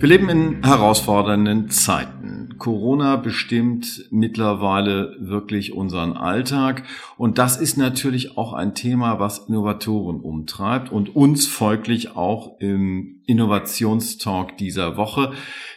Wir leben in herausfordernden Zeiten. Corona bestimmt mittlerweile wirklich unseren Alltag. Und das ist natürlich auch ein Thema, was Innovatoren umtreibt und uns folglich auch im Innovationstalk dieser Woche.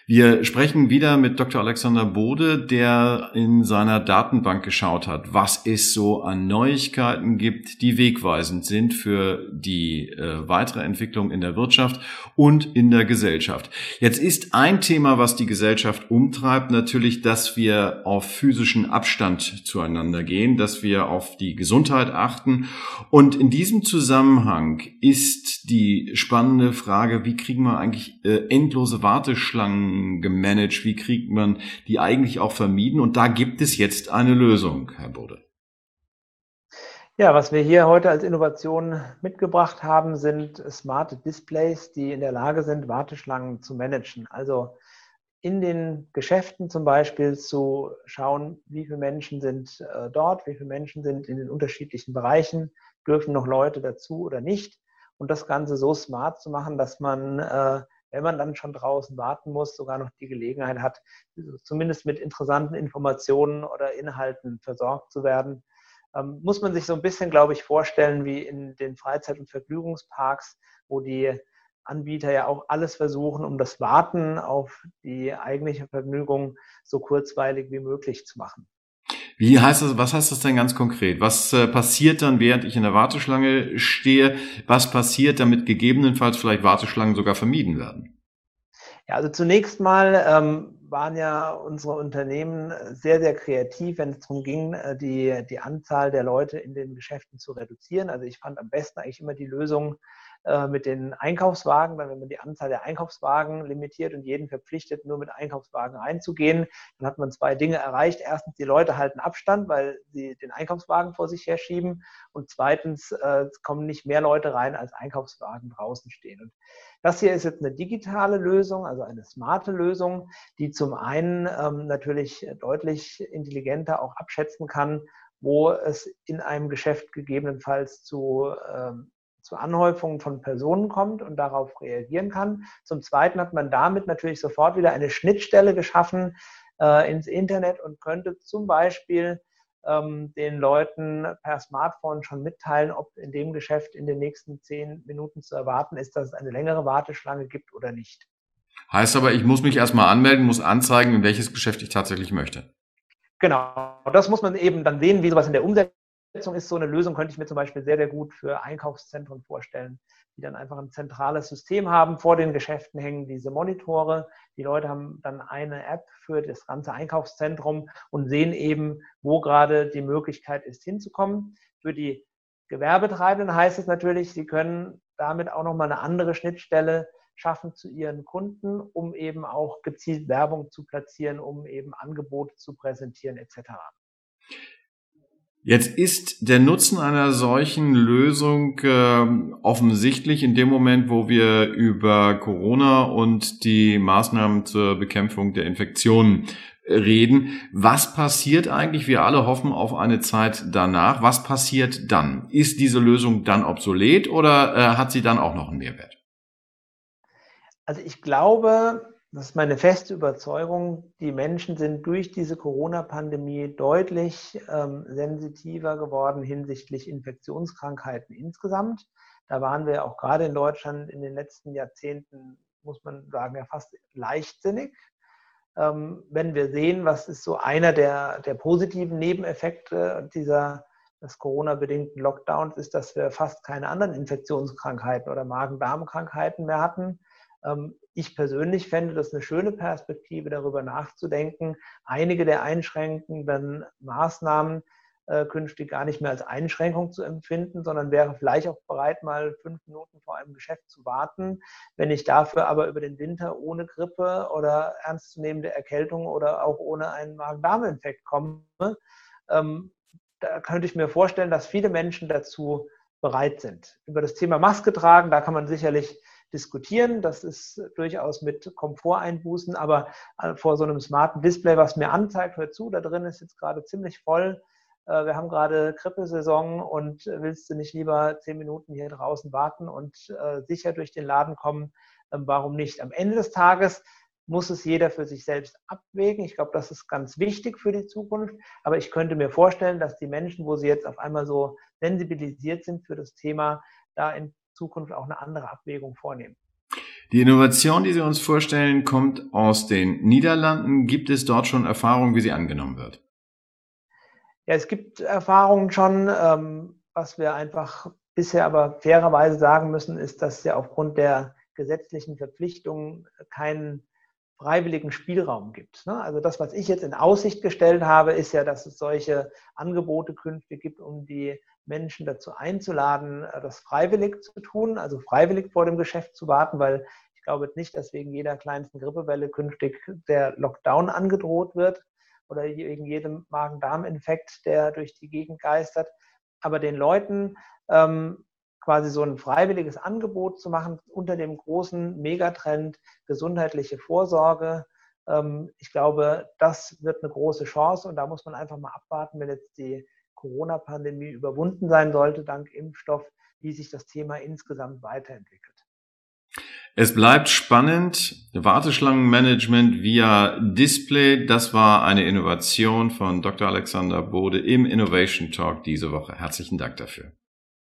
Wir sprechen wieder mit Dr. Alexander Bode, der in seiner Datenbank geschaut hat, was es so an Neuigkeiten gibt, die wegweisend sind für die äh, weitere Entwicklung in der Wirtschaft und in der Gesellschaft. Jetzt ist ein Thema, was die Gesellschaft umtreibt, natürlich, dass wir auf physischen Abstand zueinander gehen, dass wir auf die Gesundheit achten. Und in diesem Zusammenhang ist die spannende Frage, wie kriegen wir eigentlich äh, endlose Warteschlangen gemanagt? Wie kriegt man die eigentlich auch vermieden? Und da gibt es jetzt eine Lösung, Herr Bode. Ja, was wir hier heute als Innovation mitgebracht haben, sind smarte Displays, die in der Lage sind, Warteschlangen zu managen. Also in den Geschäften zum Beispiel zu schauen, wie viele Menschen sind äh, dort, wie viele Menschen sind in den unterschiedlichen Bereichen, dürfen noch Leute dazu oder nicht. Und das Ganze so smart zu machen, dass man äh, wenn man dann schon draußen warten muss, sogar noch die Gelegenheit hat, zumindest mit interessanten Informationen oder Inhalten versorgt zu werden. Ähm, muss man sich so ein bisschen, glaube ich, vorstellen wie in den Freizeit- und Vergnügungsparks, wo die Anbieter ja auch alles versuchen, um das Warten auf die eigentliche Vergnügung so kurzweilig wie möglich zu machen. Wie heißt das, was heißt das denn ganz konkret? Was äh, passiert dann, während ich in der Warteschlange stehe? Was passiert, damit gegebenenfalls vielleicht Warteschlangen sogar vermieden werden? Ja, also zunächst mal ähm, waren ja unsere Unternehmen sehr, sehr kreativ, wenn es darum ging, äh, die, die Anzahl der Leute in den Geschäften zu reduzieren. Also ich fand am besten eigentlich immer die Lösung, äh, mit den Einkaufswagen, wenn man die Anzahl der Einkaufswagen limitiert und jeden verpflichtet, nur mit Einkaufswagen einzugehen, dann hat man zwei Dinge erreicht. Erstens, die Leute halten Abstand, weil sie den Einkaufswagen vor sich herschieben. Und zweitens, äh, es kommen nicht mehr Leute rein, als Einkaufswagen draußen stehen. Und das hier ist jetzt eine digitale Lösung, also eine smarte Lösung, die zum einen ähm, natürlich deutlich intelligenter auch abschätzen kann, wo es in einem Geschäft gegebenenfalls zu ähm, zu Anhäufungen von Personen kommt und darauf reagieren kann. Zum Zweiten hat man damit natürlich sofort wieder eine Schnittstelle geschaffen äh, ins Internet und könnte zum Beispiel ähm, den Leuten per Smartphone schon mitteilen, ob in dem Geschäft in den nächsten zehn Minuten zu erwarten ist, dass es eine längere Warteschlange gibt oder nicht. Heißt aber, ich muss mich erstmal anmelden, muss anzeigen, in welches Geschäft ich tatsächlich möchte. Genau, das muss man eben dann sehen, wie sowas in der Umsetzung ist so eine Lösung, könnte ich mir zum Beispiel sehr, sehr gut für Einkaufszentren vorstellen, die dann einfach ein zentrales System haben. Vor den Geschäften hängen diese Monitore. Die Leute haben dann eine App für das ganze Einkaufszentrum und sehen eben, wo gerade die Möglichkeit ist, hinzukommen. Für die Gewerbetreibenden heißt es natürlich, sie können damit auch nochmal eine andere Schnittstelle schaffen zu ihren Kunden, um eben auch gezielt Werbung zu platzieren, um eben Angebote zu präsentieren etc. Jetzt ist der Nutzen einer solchen Lösung äh, offensichtlich in dem Moment, wo wir über Corona und die Maßnahmen zur Bekämpfung der Infektionen reden. Was passiert eigentlich? Wir alle hoffen auf eine Zeit danach. Was passiert dann? Ist diese Lösung dann obsolet oder äh, hat sie dann auch noch einen Mehrwert? Also ich glaube, das ist meine feste Überzeugung, die Menschen sind durch diese Corona-Pandemie deutlich ähm, sensitiver geworden hinsichtlich Infektionskrankheiten insgesamt. Da waren wir auch gerade in Deutschland in den letzten Jahrzehnten, muss man sagen, ja fast leichtsinnig. Ähm, wenn wir sehen, was ist so einer der, der positiven Nebeneffekte dieser des Corona-bedingten Lockdowns, ist, dass wir fast keine anderen Infektionskrankheiten oder Magen-Darm-Krankheiten mehr hatten ich persönlich fände das eine schöne Perspektive, darüber nachzudenken, einige der einschränkenden Maßnahmen äh, künftig gar nicht mehr als Einschränkung zu empfinden, sondern wäre vielleicht auch bereit, mal fünf Minuten vor einem Geschäft zu warten. Wenn ich dafür aber über den Winter ohne Grippe oder ernstzunehmende Erkältung oder auch ohne einen Magen-Darm-Infekt komme, ähm, da könnte ich mir vorstellen, dass viele Menschen dazu bereit sind. Über das Thema Maske tragen, da kann man sicherlich diskutieren. Das ist durchaus mit Komforteinbußen, aber äh, vor so einem smarten Display, was mir anzeigt, hört zu, da drin ist jetzt gerade ziemlich voll. äh, wir haben gerade Grippesaison und willst du nicht lieber zehn Minuten hier draußen warten und äh, sicher durch den Laden kommen? Ähm, warum nicht? Am Ende des Tages muss es jeder für sich selbst abwägen. Ich glaube, das ist ganz wichtig für die Zukunft. Aber ich könnte mir vorstellen, dass die Menschen, wo sie jetzt auf einmal so sensibilisiert sind für das Thema, da in Zukunft auch eine andere Abwägung vornehmen. Die Innovation, die Sie uns vorstellen, kommt aus den Niederlanden. Gibt es dort schon Erfahrungen, wie sie angenommen wird? Ja, es gibt Erfahrungen schon. Ähm, was wir einfach bisher aber fairerweise sagen müssen, ist, dass ja aufgrund der gesetzlichen Verpflichtungen keinen freiwilligen Spielraum gibt. Ne? Also das, was ich jetzt in Aussicht gestellt habe, ist ja, dass es solche Angebote künftig gibt, um die Menschen dazu einzuladen, äh, das freiwillig zu tun, also freiwillig vor dem Geschäft zu warten, weil ich glaube nicht, dass wegen jeder kleinsten Grippewelle künftig der Lockdown angedroht wird oder wegen jedem Magen-Darm-Infekt, der durch die Gegend geistert. Aber den Leuten ähm, quasi so ein freiwilliges Angebot zu machen unter dem großen Megatrend gesundheitliche Vorsorge. Ähm, ich glaube, das wird eine große Chance und da muss man einfach mal abwarten, wenn jetzt die Corona-Pandemie überwunden sein sollte, dank Impfstoff, wie sich das Thema insgesamt weiterentwickelt. Es bleibt spannend. Warteschlangenmanagement via Display, das war eine Innovation von Dr. Alexander Bode im Innovation Talk diese Woche. Herzlichen Dank dafür.